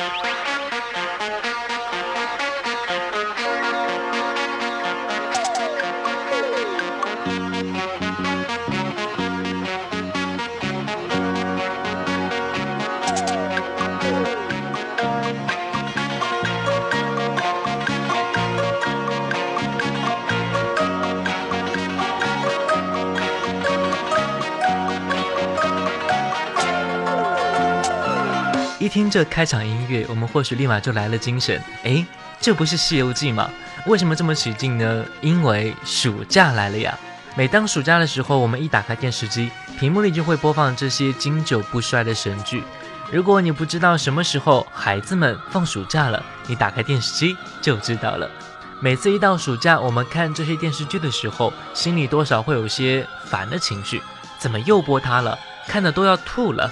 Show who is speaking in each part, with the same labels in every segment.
Speaker 1: 一听这开场音乐，我们或许立马就来了精神。哎，这不是《西游记》吗？为什么这么起劲呢？因为暑假来了呀！每当暑假的时候，我们一打开电视机，屏幕里就会播放这些经久不衰的神剧。如果你不知道什么时候孩子们放暑假了，你打开电视机就知道了。每次一到暑假，我们看这些电视剧的时候，心里多少会有些烦的情绪。怎么又播它了？看的都要吐了。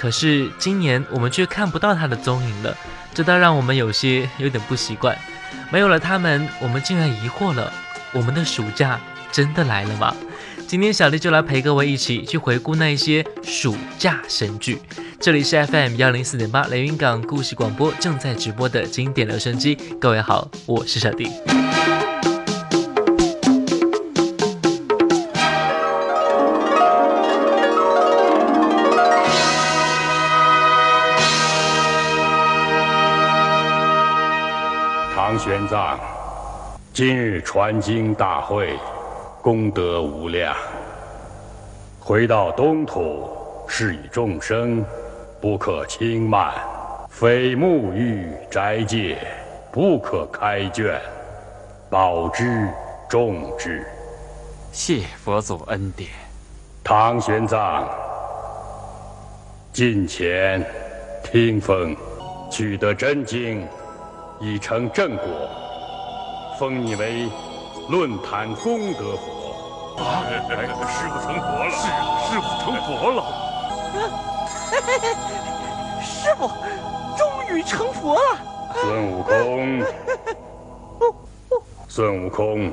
Speaker 1: 可是今年我们却看不到他的踪影了，这倒让我们有些有点不习惯。没有了他们，我们竟然疑惑了：我们的暑假真的来了吗？今天小丽就来陪各位一起去回顾那一些暑假神剧。这里是 FM 幺零四点八雷云港故事广播正在直播的经典留声机。各位好，我是小弟。
Speaker 2: 玄奘，今日传经大会，功德无量。回到东土，是以众生不可轻慢，非沐浴斋戒，不可开卷，保之重之。
Speaker 3: 谢佛祖恩典。
Speaker 2: 唐玄奘，近前听风，取得真经。已成正果，封你为论坛功德佛。
Speaker 4: 啊，师傅成佛了！
Speaker 5: 师师傅成佛了！
Speaker 6: 师傅终于成佛了！
Speaker 2: 孙悟空，孙悟空，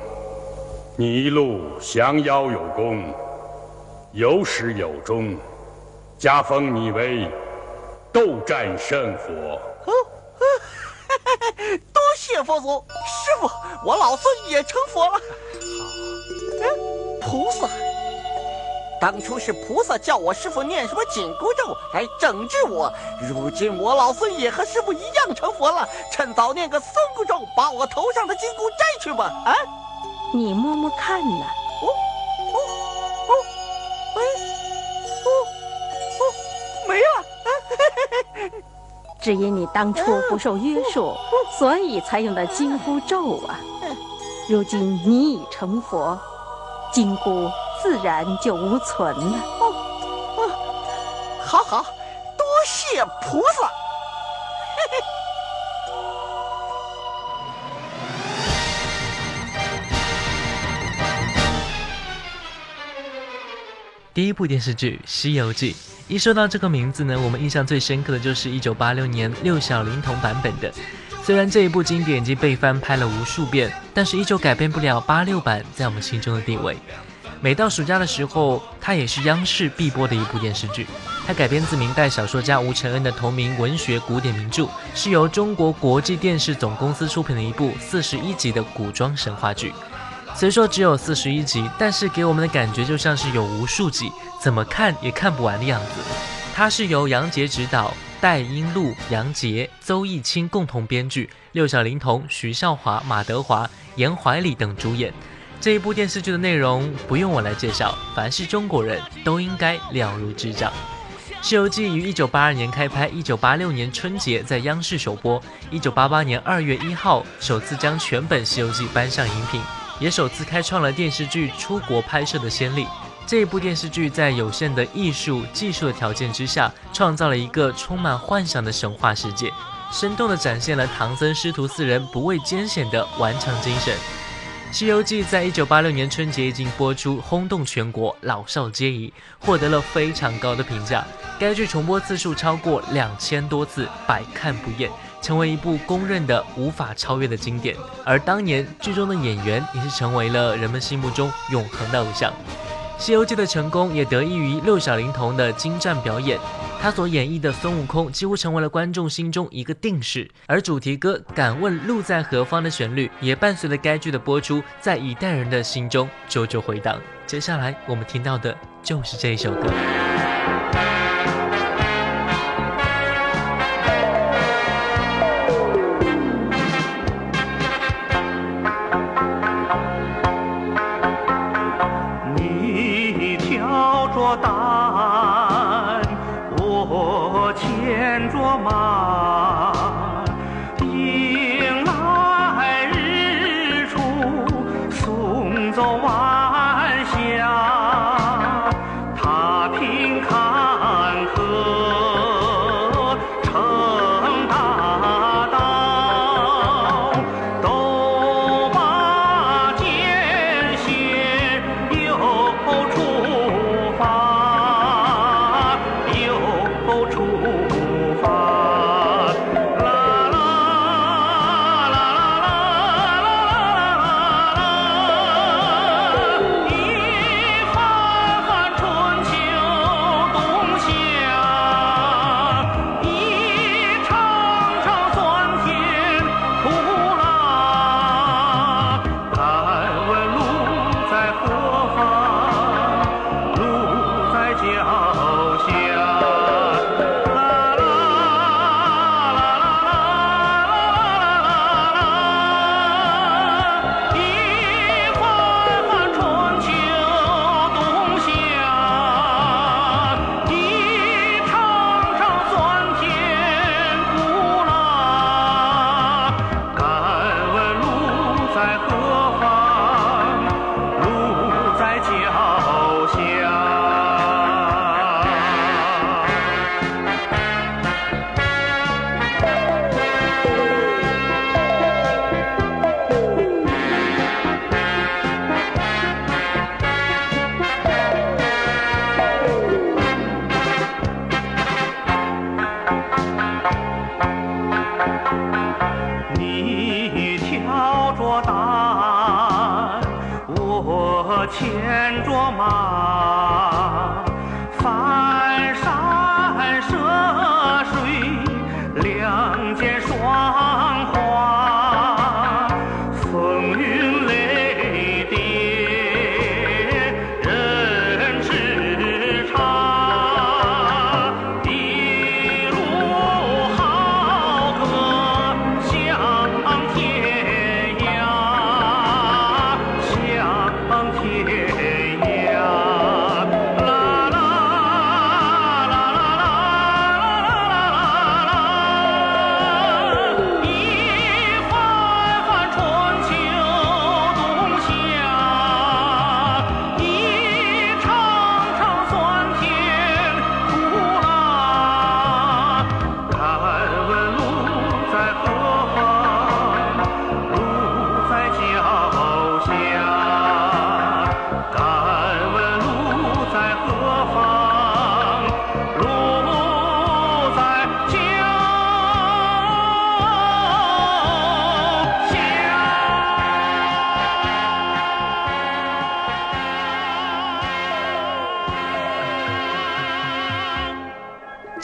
Speaker 2: 你一路降妖有功，有始有终，加封你为斗战胜佛。
Speaker 6: 多谢佛祖，师傅，我老孙也成佛了。菩萨，当初是菩萨叫我师傅念什么紧箍咒来整治我，如今我老孙也和师傅一样成佛了，趁早念个松箍咒，把我头上的金箍摘去吧。啊，
Speaker 7: 你摸摸看呢？哦哦
Speaker 6: 哦，哎，哦哦，没了。
Speaker 7: 只因你当初不受约束，所以才用的金箍咒啊！如今你已成佛，金箍自然就无存了。哦，
Speaker 6: 好好，多谢菩萨。
Speaker 1: 第一部电视剧《西游记》。一说到这个名字呢，我们印象最深刻的就是一九八六年六小龄童版本的。虽然这一部经典已经被翻拍了无数遍，但是依旧改变不了八六版在我们心中的地位。每到暑假的时候，它也是央视必播的一部电视剧。它改编自明代小说家吴承恩的同名文学古典名著，是由中国国际电视总公司出品的一部四十一集的古装神话剧。虽说只有四十一集，但是给我们的感觉就像是有无数集，怎么看也看不完的样子。它是由杨洁执导，戴英禄、杨洁、邹艺清共同编剧，六小龄童徐少华、马德华、严怀礼等主演。这一部电视剧的内容不用我来介绍，凡是中国人都应该了如指掌。《西游记》于一九八二年开拍，一九八六年春节在央视首播，一九八八年二月一号首次将全本《西游记》搬上荧屏。也首次开创了电视剧出国拍摄的先例。这一部电视剧在有限的艺术技术的条件之下，创造了一个充满幻想的神话世界，生动地展现了唐僧师徒四人不畏艰险的顽强精神。《西游记》在一九八六年春节一经播出，轰动全国，老少皆宜，获得了非常高的评价。该剧重播次数超过两千多次，百看不厌。成为一部公认的无法超越的经典，而当年剧中的演员也是成为了人们心目中永恒的偶像。《西游记》的成功也得益于六小龄童的精湛表演。
Speaker 8: 他所演绎的孙悟空几乎成为了观众心中一个定式，而主题歌《敢问路在何方》的旋律也伴随着该剧的播出，在一代人的心中久久回荡。接下来我们听到的就是这一首歌。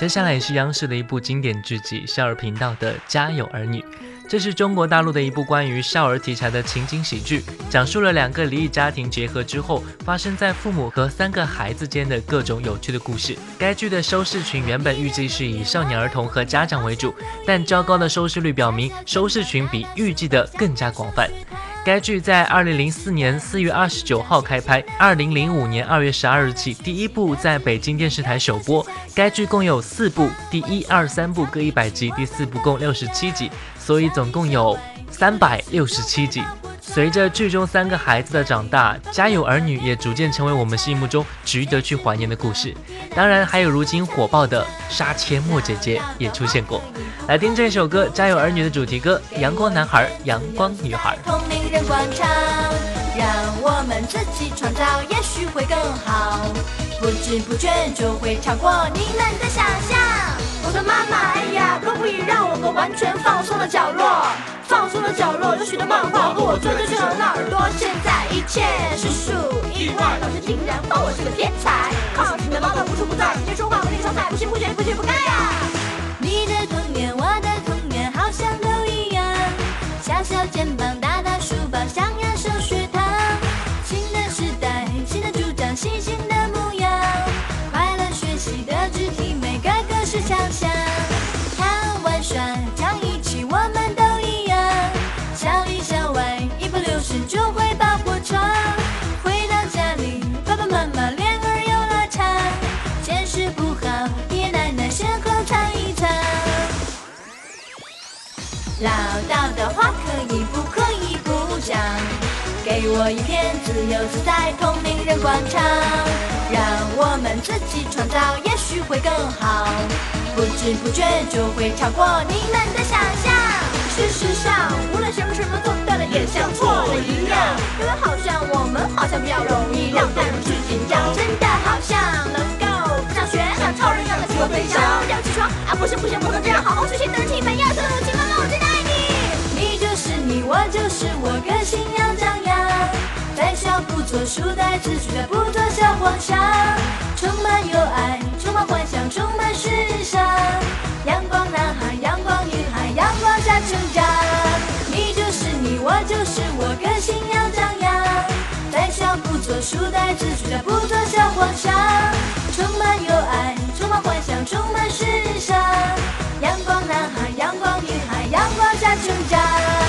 Speaker 8: 接下来也是央视的一部经典剧集，少儿频道的《家有儿女》。这是中国大陆的一部关于少儿题材的情景喜剧，讲述了两个离异家庭结合之后，发生在父母和三个孩子间的各种有趣的故事。该剧的收视群原本预计是以少年儿童和家长为主，但较高的收视率表明，收视群比预计的更加广泛。该剧在二零零四年四月二十九号开拍，二零零五年二月十二日起第一部在北京电视台首播。该剧共有四部，第一、二、三部各一百集，第四部共六十七集，所以总共有三百六十七集。随着剧中三个孩子的长大，家有儿女也逐渐成为我们心目中值得去怀念的故事。当然，还有如今火爆的杀阡陌姐姐也出现过。来听这首歌《家有儿女》的主题歌《阳光男孩》《阳光女孩》。
Speaker 9: 人广场，让我们自己创造，也许会更好。不知不觉就会超过你们的想象。我的妈妈，哎呀，可不可以让我个完全放松的角落？放松的角落有许多漫画和我最最最的耳朵。现在一切实属意外，老师竟然夸我是个天才。靠，你们妈妈不说不在，今天说话我。上菜，不行不学不学不该呀！你的童年，我的童年，好像都一样。小小肩膀，唠叨的话可以不可以不讲？给我一片自由自在透明人广场，让我们自己创造，也许会更好。不知不觉就会超过你们的想象。事实上，无论什么什么做对了，也像错了一样。因为好像我们好像比较容易让大人去紧张，真的好像能够不上学，像超人一样的自由飞翔。要起床啊！不行不行，不能这样，好好学习，等人气粉要我就是我，个性要张扬。在小不做书呆子，绝不做小皇上。充满有爱，充满幻想，充满时尚。阳光男孩，阳光女孩，阳光下成长。你就是你，我就是我，个性要张扬。在小不做书呆子，绝不做小皇上。充满有爱，充满幻想，充满时尚。阳光男孩，阳光女孩，阳光下成长。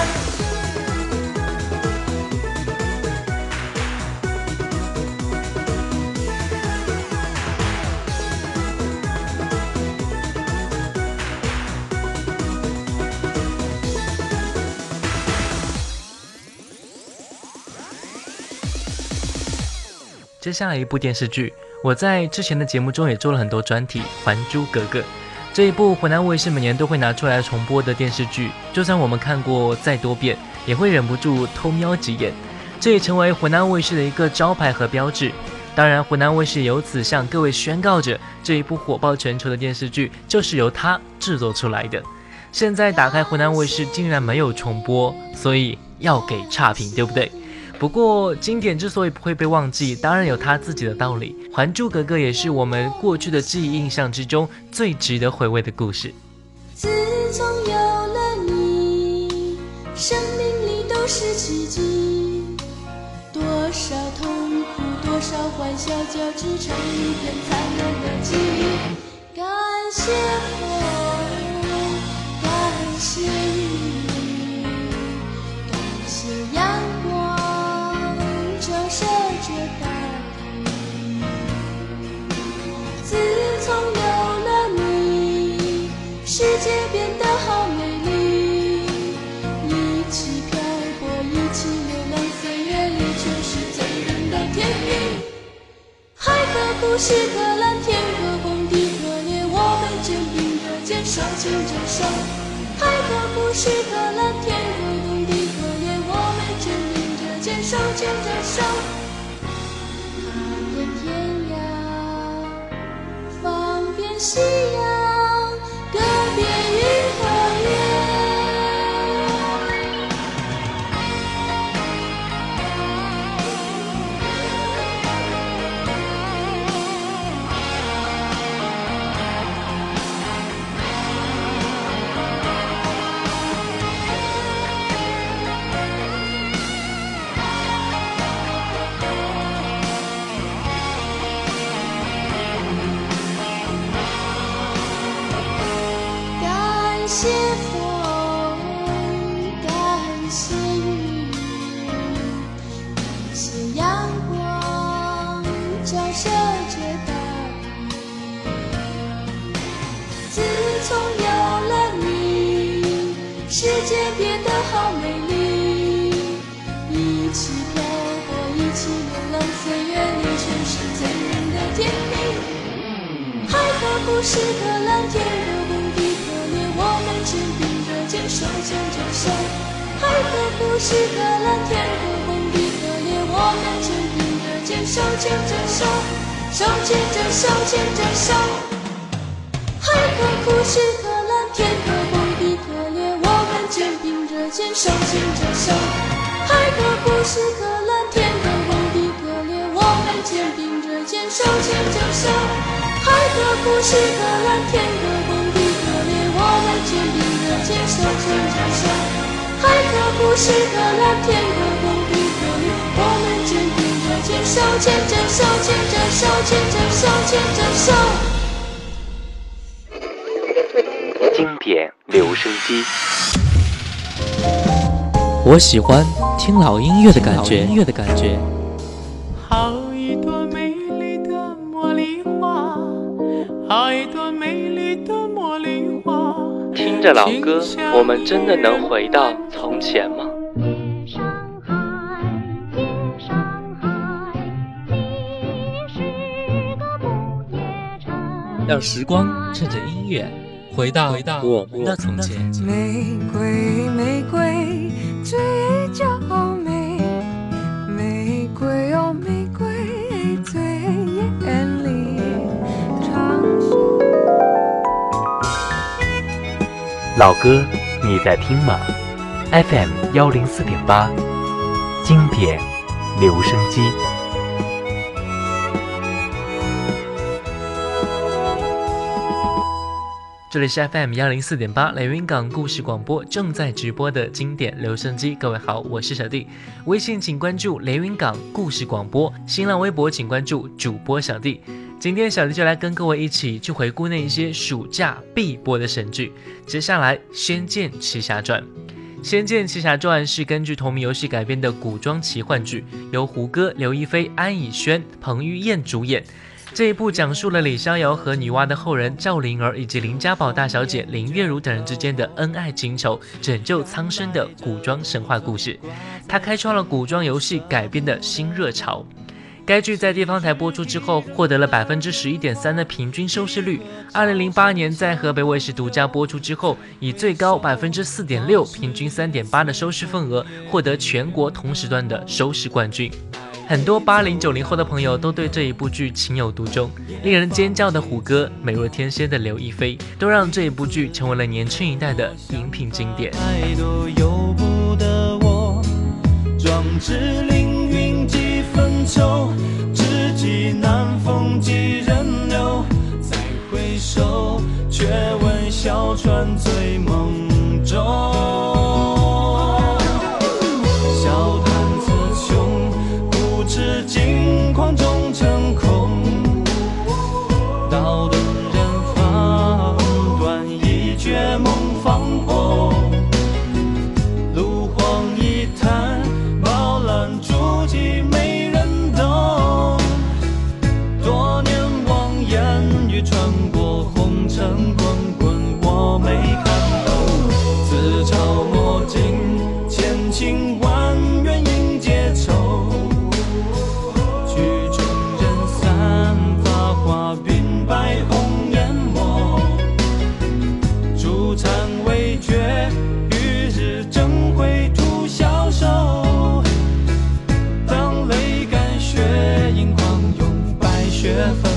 Speaker 1: 接下来一部电视剧，我在之前的节目中也做了很多专题，《还珠格格》这一部湖南卫视每年都会拿出来重播的电视剧，就算我们看过再多遍，也会忍不住偷瞄几眼。这也成为湖南卫视的一个招牌和标志。当然，湖南卫视由此向各位宣告着，这一部火爆全球的电视剧就是由它制作出来的。现在打开湖南卫视，竟然没有重播，所以要给差评，对不对？不过，经典之所以不会被忘记，当然有它自己的道理。《还珠格格》也是我们过去的记忆印象之中最值得回味的故事。
Speaker 10: 自从有了你，生命里都是奇迹。多少痛苦，多少欢笑，交织成一片灿烂的记忆。感谢我，海可枯石可烂，天可崩地可裂，我们肩并着肩，手牵着手。海可枯石可烂，天可崩地可裂，我们肩并着肩，手牵着手。踏遍天涯，放遍夕阳，可枯石可烂，天可崩地可裂，我们坚定地坚守牵着手。海可枯石可烂，天可崩地可裂，我们坚定地坚守牵着手，牵着手，牵着手，牵着
Speaker 11: 手。经典留声机，我喜欢听老音乐的感觉，音乐的感觉。听着老歌，我们真的能回到从前吗？让时光趁着音乐回到回到我们的从前。
Speaker 12: 玫瑰，玫瑰，最娇美。玫瑰哦，玫
Speaker 11: 老歌，你在听吗？FM 幺零四点八，经典留声机。这里是 FM 幺零四点八连云港故事广播正在直播的经典留声机。各位好，我是小弟。微信请关注连云港故事广播，新浪微博请关注主播小弟。今天小弟就来跟各位一起去回顾那一些暑假必播的神剧。接下来，《仙剑奇侠传》。《仙剑奇侠传》是根据同名游戏改编的古装奇幻剧，由胡歌、刘亦菲、安以轩、彭于晏主演。这一部讲述了李逍遥和女娲的后人赵灵儿以及林家宝大小姐林月如等人之间的恩爱情仇、拯救苍生的古装神话故事。它开创了古装游戏改编的新热潮。该剧在地方台播出之后，获得了百分之十一点三的平均收视率。二零零八年在河北卫视独家播出之后，以最高百分之四点六、平均三点八的收视份额，获得全国同时段的收视冠军。很多八零九零后的朋友都对这一部剧情有独钟，令人尖叫的虎哥，美若天仙的刘亦菲，都让这一部剧成为了年轻一代的荧屏经典。壮志凌云分愁，知己难逢几人留。再回首，却闻小船醉梦中。
Speaker 1: 缘分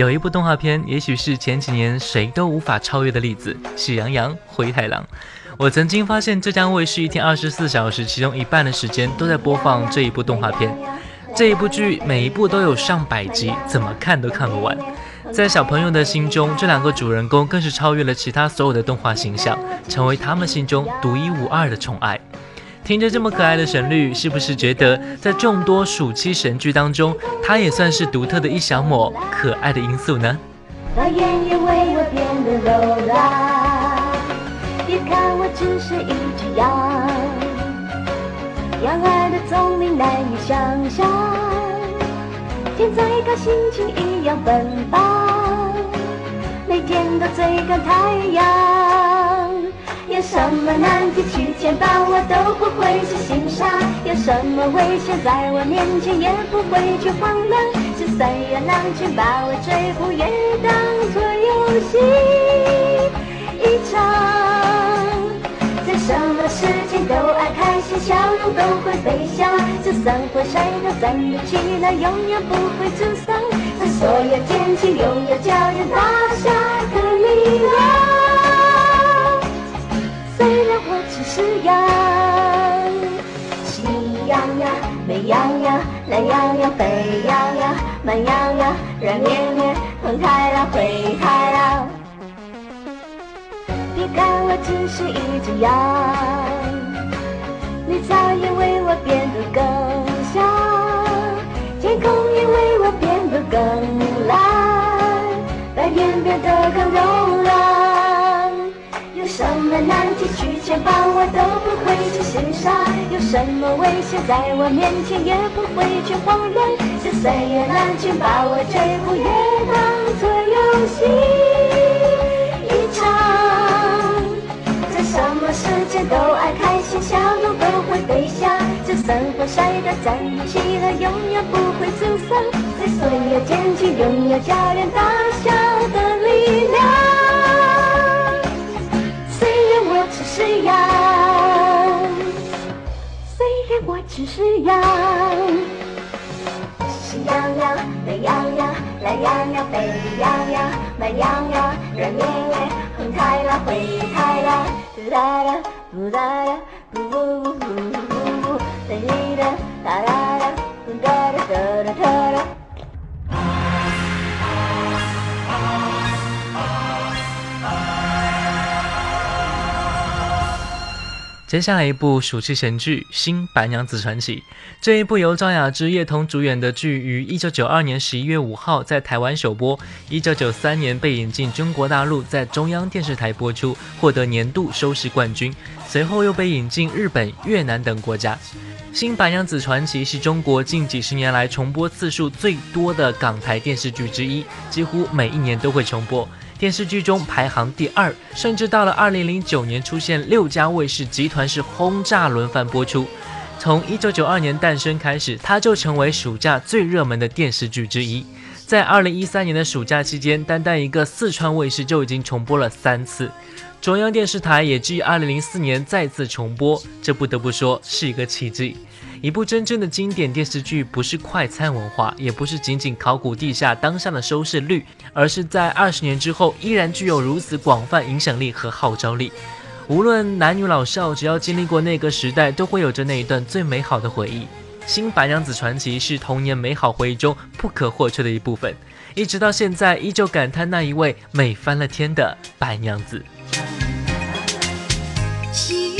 Speaker 1: 有一部动画片，也许是前几年谁都无法超越的例子，《喜羊羊灰太狼》。我曾经发现，浙江卫视一天二十四小时，其中一半的时间都在播放这一部动画片。这一部剧每一部都有上百集，怎么看都看不完。在小朋友的心中，这两个主人公更是超越了其他所有的动画形象，成为他们心中独一无二的宠爱。听着这么可爱的旋律，是不是觉得在众多暑期神剧当中，它也算是独特的一小抹可爱的因素呢？
Speaker 13: 把眼也为我变得柔软别看我只是一只羊，羊儿的聪明难以想象，天再高心情一样奔放，每天都追赶太阳。有什么难题去牵绊我都不会去心上，有什么危险在我面前也不会去慌乱，就算有狼群把我追捕也当作游戏一场。在什么事情都爱开心，笑容都会飞翔。就算会摔倒，站立起来，永远不会沮丧。在所有天气，拥有叫人大笑的力量。虽然我只是羊，喜羊羊、美羊羊、懒羊羊、沸羊羊、慢羊羊、软绵绵、红太狼、灰太狼。别看我只是一只羊，绿草也为我变得更香，天空也为我变得更蓝，白云变得更柔软。有什么难题去牵绊我都不会去心伤，有什么危险在我面前也不会去慌乱。就算有狼群把我追捕，也当作游戏一场。在什么时间都爱开心，笑容都会飞翔。就算会摔倒，站起来，永远不会沮丧。在所有天气，拥有叫人大笑的力量。羊，虽然我只是羊。喜羊羊、美羊羊、懒羊羊、沸羊羊、慢羊羊、软绵绵、红太狼、灰太狼。哒啦不哒啦不不不不不不，哒啦哒啦啦不哒啦哒啦哒
Speaker 1: 接下来一部暑期神剧《新白娘子传奇》，这一部由赵雅芝、叶童主演的剧，于一九九二年十一月五号在台湾首播，一九九三年被引进中国大陆，在中央电视台播出，获得年度收视冠军。随后又被引进日本、越南等国家。《新白娘子传奇》是中国近几十年来重播次数最多的港台电视剧之一，几乎每一年都会重播。电视剧中排行第二，甚至到了二零零九年出现六家卫视集团式轰炸轮番播出。从一九九二年诞生开始，它就成为暑假最热门的电视剧之一。在二零一三年的暑假期间，单单一个四川卫视就已经重播了三次。中央电视台也于二零零四年再次重播，这不得不说是一个奇迹。一部真正的经典电视剧，不是快餐文化，也不是仅仅考古地下当下的收视率，而是在二十年之后依然具有如此广泛影响力和号召力。无论男女老少，只要经历过那个时代，都会有着那一段最美好的回忆。《新白娘子传奇》是童年美好回忆中不可或缺的一部分，一直到现在依旧感叹那一位美翻了天的白娘子。《新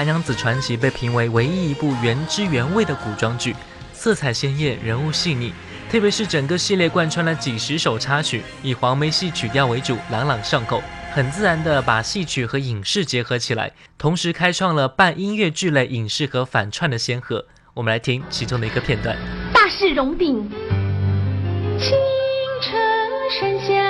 Speaker 1: 白娘子传奇》被评为唯一一部原汁原味的古装剧，色彩鲜艳，人物细腻，特别是整个系列贯穿了几十首插曲，以黄梅戏曲调为主，朗朗上口，很自然地把戏曲和影视结合起来，同时开创了半音乐剧类影视和反串的先河。我们来听其中的一个片段：
Speaker 10: 大事荣鼎，青城山下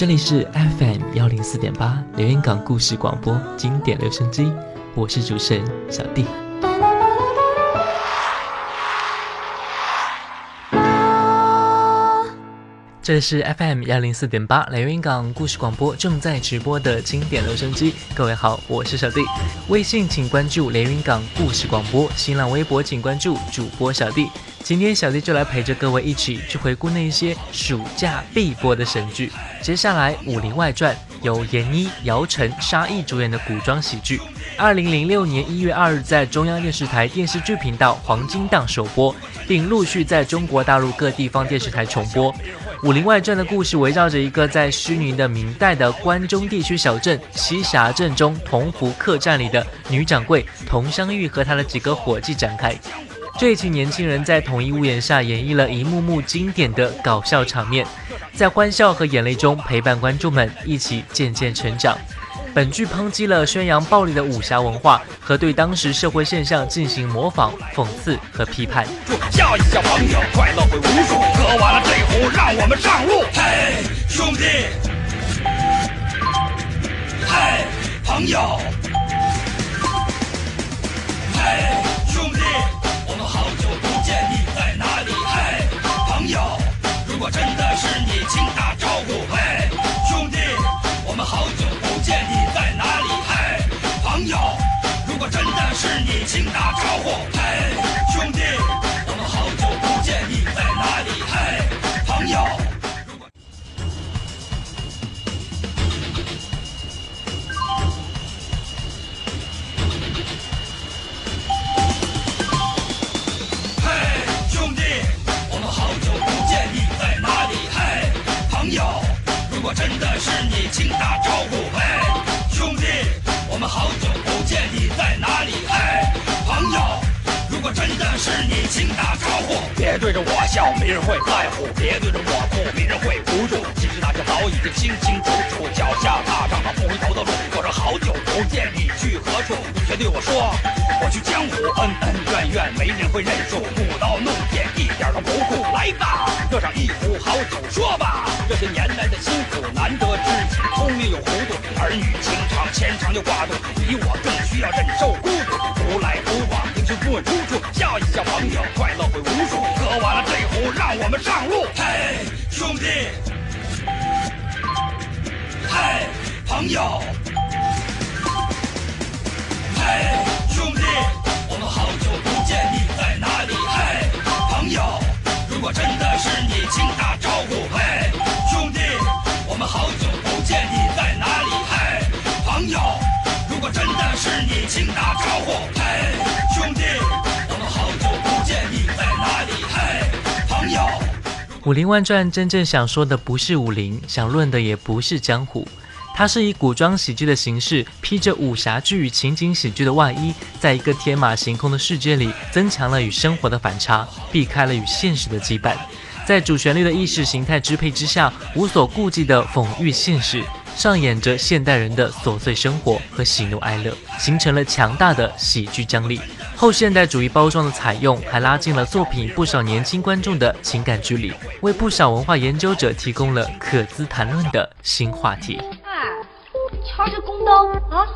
Speaker 1: 这里是 FM 幺零四点八连云港故事广播经典留声机，我是主持人小弟。这里是 FM 幺零四点八连云港故事广播正在直播的经典留声机，各位好，我是小弟。微信请关注连云港故事广播，新浪微博请关注主播小弟。今天小弟就来陪着各位一起去回顾那些暑假必播的神剧。接下来，《武林外传》由闫妮、姚晨、沙溢主演的古装喜剧，二零零六年一月二日在中央电视台电视剧频道黄金档首播，并陆续在中国大陆各地方电视台重播。《武林外传》的故事围绕着一个在虚拟的明代的关中地区小镇西峡镇中同福客栈里的女掌柜佟湘玉和她的几个伙计展开。这一群年轻人在同一屋檐下演绎了一幕幕经典的搞笑场面，在欢笑和眼泪中陪伴观众们一起渐渐成长。本剧抨击了宣扬暴力的武侠文化和对当时社会现象进行模仿、讽刺和批判。
Speaker 14: 笑一笑，朋友，快乐会无数。喝完了这壶，让我们上路。嘿，兄弟！嘿，朋友！请打招呼，嘿，兄弟，我们好久不见，你在哪里？嘿，朋友，嘿，兄弟，我们好久不见，你在哪里？嘿，朋友，如果真的是你，请打招呼，嘿，兄弟，我们好久不见，你在哪里？嘿。朋友，如果真的是你，请打招呼。别对着我笑，没人会在乎；别对着我哭，没人会扶住。其实大家早已经清清楚楚，脚下踏上了不回头的路。我说好久不见，你去何处？你却对我说，我去江湖，恩恩怨怨，没人会认输。舞刀弄剑，一点都不酷。来吧，热上一壶好酒，说吧，这些年来的辛苦，难得知己，聪明又糊涂，儿女情长牵肠又挂肚，比我更需要忍受快乐会无数。喝完了这壶，让我们上路。嘿，兄弟，嘿，朋友，嘿，兄弟，我们好久不见，你在哪里？嘿，朋友，如果真的是你，请打招呼。嘿，兄弟，我们好久不见，你在哪里？嘿，朋友，如果真的是你，请打招呼。
Speaker 1: 武林外传》真正想说的不是武林，想论的也不是江湖，它是以古装喜剧的形式，披着武侠剧与情景喜剧的外衣，在一个天马行空的世界里，增强了与生活的反差，避开了与现实的羁绊，在主旋律的意识形态支配之下，无所顾忌地讽喻现实，上演着现代人的琐碎生活和喜怒哀乐，形成了强大的喜剧张力。后现代主义包装的采用，还拉近了作品不少年轻观众的情感距离，为不少文化研究者提供了可资谈论的新话题。
Speaker 15: 哎，瞧这宫刀啊，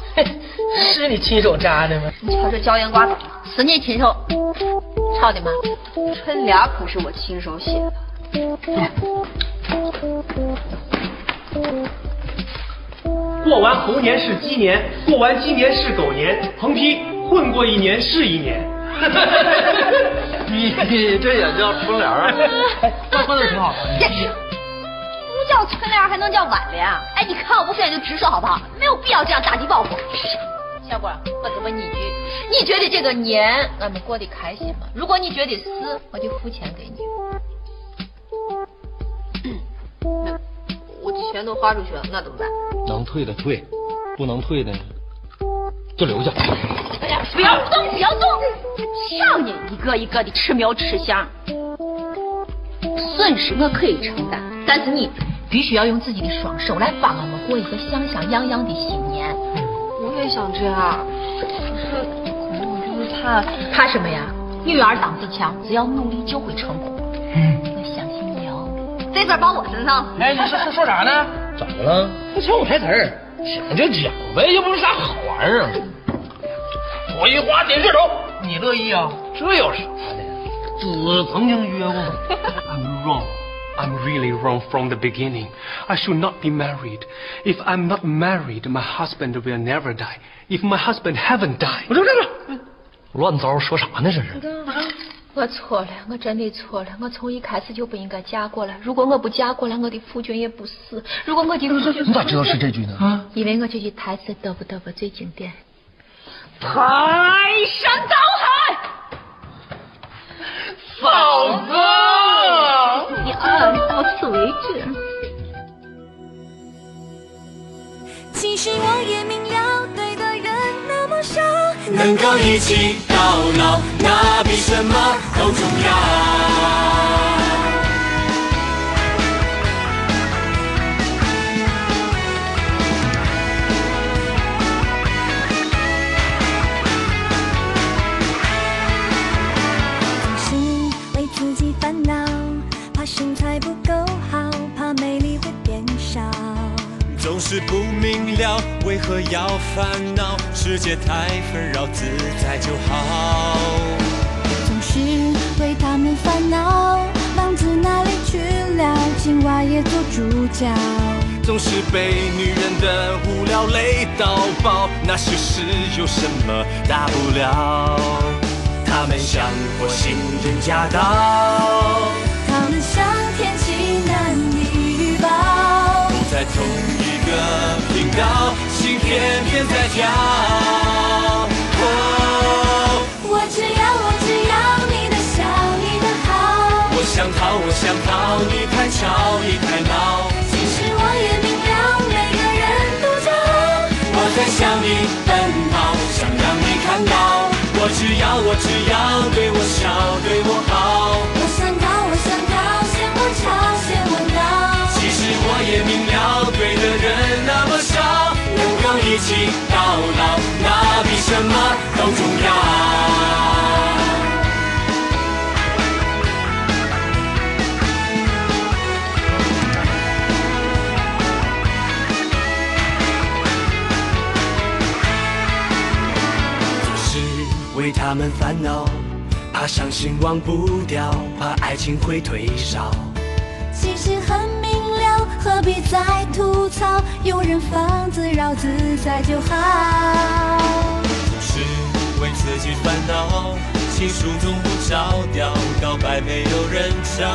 Speaker 16: 是你亲手扎的吗？
Speaker 15: 你瞧这椒盐瓜子，是你亲手炒的吗？春联可是我亲手写的。
Speaker 16: 过完猴年是鸡年，过完鸡年是狗年，横批混过一年是一年。
Speaker 17: 你你这也叫春联啊？
Speaker 16: 这说的挺好的。
Speaker 15: 不叫春联还能叫挽联？哎，你看我不顺眼就直说好不好？没有必要这样打击报复。小果，我再问你一句，你觉得这个年俺们过得开心吗？如果你觉得是，我就付钱给你。那 我钱都花出去了，那怎么办？
Speaker 17: 能退的退，不能退的就留下。
Speaker 15: 哎呀，不要动，不要动！瞧你一个一个的吃苗吃香，损失我可以承担，但是你必须要用自己的双手来帮我们过一个香香洋洋的新年。
Speaker 18: 我也想这样，可是我就是怕
Speaker 15: 怕什么呀？女儿当自强，只要努力就会成功。我相信你哦。这事包我身上。
Speaker 16: 哎，你说说说啥呢？
Speaker 17: 怎么了？
Speaker 16: 不抢我台词儿，
Speaker 17: 讲就讲呗，又不是啥好玩意儿。葵花点穴手，
Speaker 16: 你乐意啊？
Speaker 17: 这有啥的？
Speaker 16: 只曾经约过。I'm wrong. I'm really wrong from the beginning. I should not be married. If I'm not married, my husband will never die. If my husband haven't died，
Speaker 17: 我说这个乱糟说啥呢？这是。
Speaker 15: 我错了，我真的错了。我从一开始就不应该嫁过来。如果我不嫁过来，我的夫君也不死。如果我的夫君，
Speaker 17: 你咋知道是这句呢？
Speaker 16: 啊，
Speaker 15: 因为我这句台词得不嘚不最经典。
Speaker 16: 排山倒海，嫂子，
Speaker 15: 你啊，到此为止。
Speaker 10: 其实我也明了，
Speaker 14: 能够一起到老，那比什么都重要。
Speaker 10: 是不
Speaker 19: 明了，为何要烦恼？世界太纷扰，自在就好。
Speaker 10: 总是为他们烦恼，浪子哪里去了？青蛙也做主角。
Speaker 19: 总是被女人的无聊累到爆，那些事有什么大不了？他们像火星人驾到，
Speaker 10: 他们像天气难以预报。
Speaker 19: 不再同一的频道，心天天在跳。我
Speaker 10: 我只要我只要你的笑，你的好，
Speaker 19: 我想逃我想逃，你太吵你太闹。
Speaker 10: 其实我也明了，
Speaker 20: 每个人都骄傲。我在
Speaker 10: 向你奔跑，想让你看到。我
Speaker 20: 只要我只要对我笑，对我好。一起到老，那比什么都重要。总是为他们烦恼，怕伤心忘不掉，怕爱情会退烧。
Speaker 10: 其实很明了，何必再吐槽？有人放自扰自在就好。
Speaker 20: 总是为自己烦恼，情书总不着调，告白没有人找。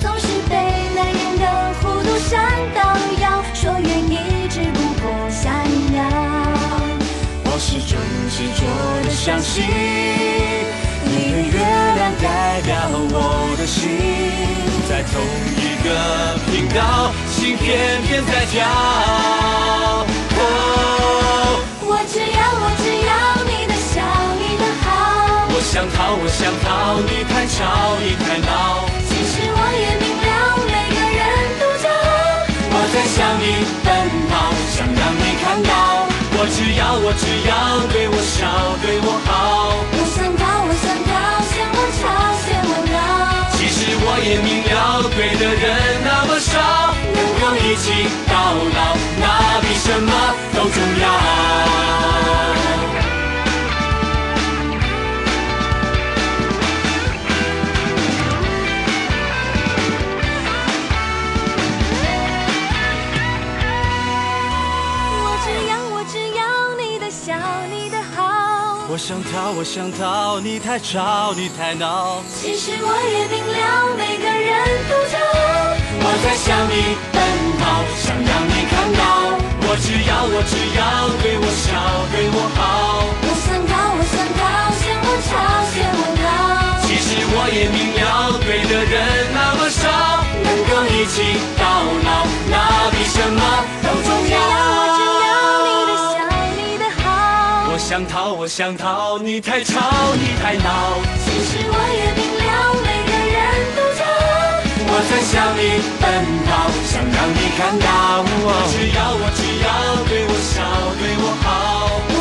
Speaker 10: 总是被男人的糊涂闪到腰，说愿意只不过下一秒。
Speaker 20: 我始终执着的相信，你的月亮代表我的心，在同一个频道，心偏偏在跳。哦，
Speaker 10: 我只要，我只要你的笑，你的好。
Speaker 20: 我想逃，我想逃，你太吵，你太闹。
Speaker 10: 其实我也明了，每个人都骄傲。
Speaker 20: 我在向你奔跑，想让你看到。我只要，我只要对我笑，对我好。
Speaker 10: 我想逃，我想逃，嫌我吵，嫌我闹。
Speaker 20: 其实我也明了，对的人那么少，一起到老，那比什么都重要。
Speaker 10: 我只要，我只要你的笑，你的好。
Speaker 20: 我想逃，我想逃，你太吵，你太闹。
Speaker 10: 其实我也明了，每个人都骄傲。
Speaker 20: 我在向你奔跑，想让你看到。我只要，我只要对我笑，对我好。
Speaker 10: 我想逃，我想逃，嫌我吵，嫌我闹。
Speaker 20: 其实我也明了，对的人那么少，能够一起到老，那比什么都重要。
Speaker 10: 我只要你的笑，你的好。
Speaker 20: 我想逃，我想逃，你太吵，你太闹。
Speaker 10: 其实我也明了。
Speaker 20: 我在向你奔跑，想让你看到。我只要，我只要对我笑，对我好。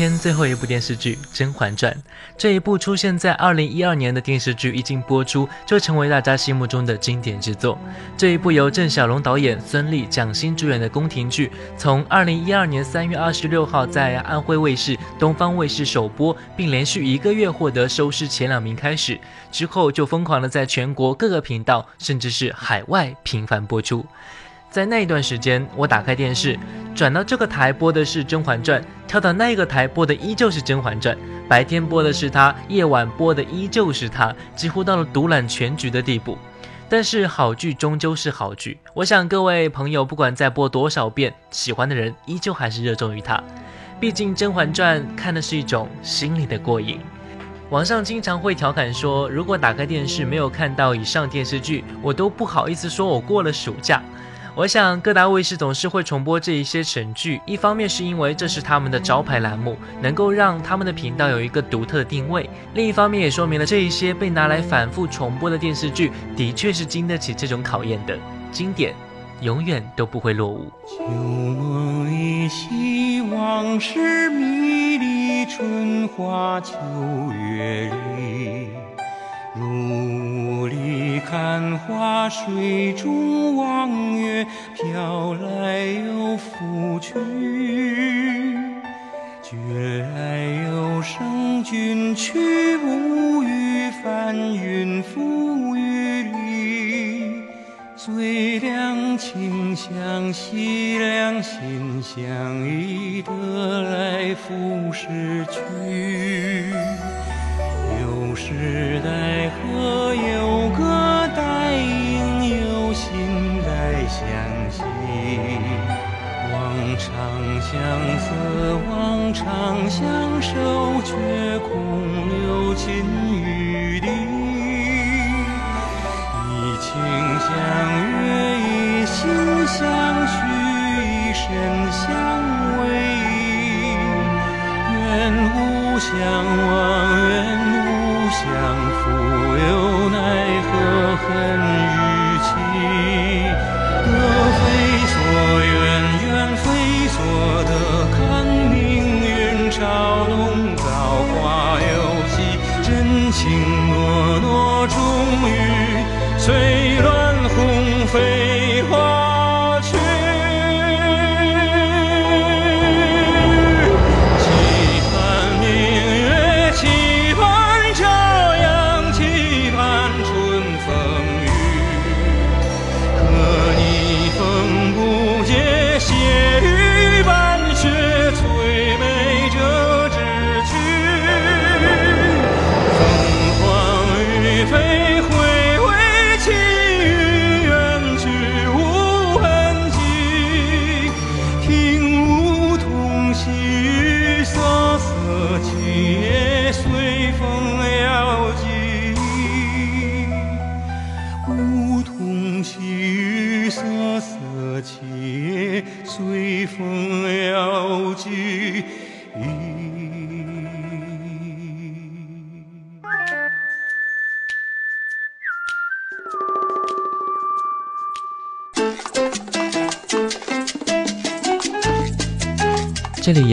Speaker 1: 天最后一部电视剧《甄嬛传》，这一部出现在二零一二年的电视剧一经播出，就成为大家心目中的经典之作。这一部由郑晓龙导演、孙俪、蒋欣主演的宫廷剧，从二零一二年三月二十六号在安徽卫视、东方卫视首播，并连续一个月获得收视前两名开始，之后就疯狂的在全国各个频道，甚至是海外频繁播出。在那一段时间，我打开电视，转到这个台播的是《甄嬛传》，跳到那个台播的依旧是《甄嬛传》，白天播的是它，夜晚播的依旧是它，几乎到了独揽全局的地步。但是好剧终究是好剧，我想各位朋友不管再播多少遍，喜欢的人依旧还是热衷于它。毕竟《甄嬛传》看的是一种心里的过瘾。网上经常会调侃说，如果打开电视没有看到以上电视剧，我都不好意思说我过了暑假。我想各大卫视总是会重播这一些神剧，一方面是因为这是他们的招牌栏目，能够让他们的频道有一个独特的定位；另一方面也说明了这一些被拿来反复重播的电视剧，的确是经得起这种考验的，经典永远都不会落伍。
Speaker 21: 旧梦依稀，往事迷离，春花秋月里。如雾里看花，水中望月，飘来又浮去。觉来有声君去，无语翻云覆雨里。最两情相惜，两心相依，得来复失去。有时代河相思，望，长相守，却空留情余地。情相悦，一心相许，一身相偎。愿无相忘，愿无相负，又奈何恨情诺诺终于。随乱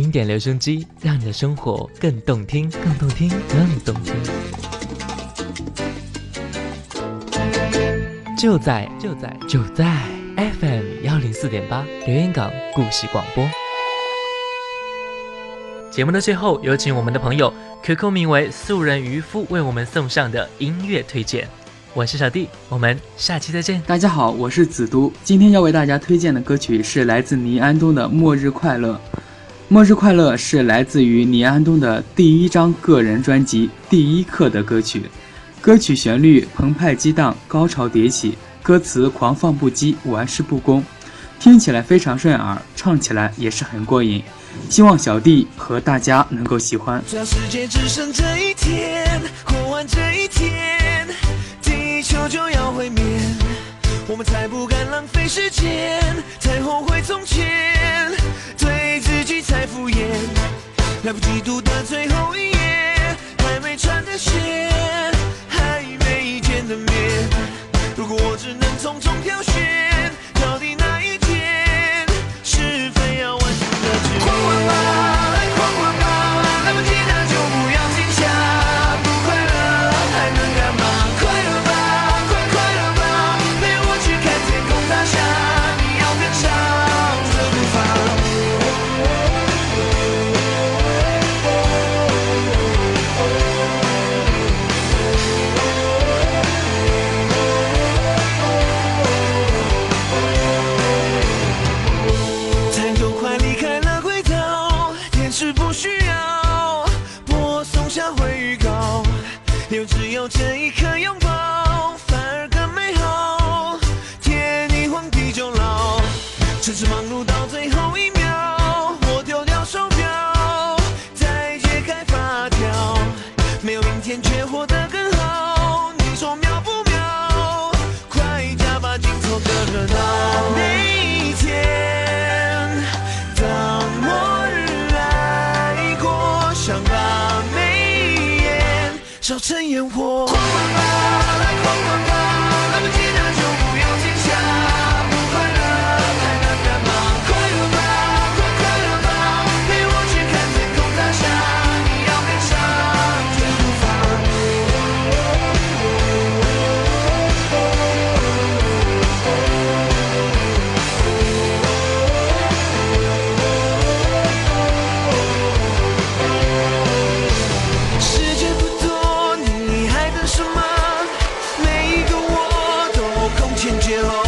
Speaker 1: 经典留声机，让你的生活更动听，更动听，更动听。就在就在就在 FM 幺零四点八留言港故事广播。节目的最后，有请我们的朋友 QQ 名为素人渔夫为我们送上的音乐推荐。我是小弟，我们下期再见。
Speaker 22: 大家好，我是子都，今天要为大家推荐的歌曲是来自倪安东的《末日快乐》。《末日快乐》是来自于倪安东的第一张个人专辑《第一课》的歌曲。歌曲旋律澎湃激荡，高潮迭起，歌词狂放不羁，玩世不恭，听起来非常顺耳，唱起来也是很过瘾。希望小弟和大家能够喜欢。
Speaker 19: 这世界只剩这一天，过完这一天，地球就要毁灭，我们才不敢浪费时间，才后悔从前，对自己才敷衍，来不及读的最后一页，还没穿的鞋，还没见的面，如果我只能匆匆挑选，You.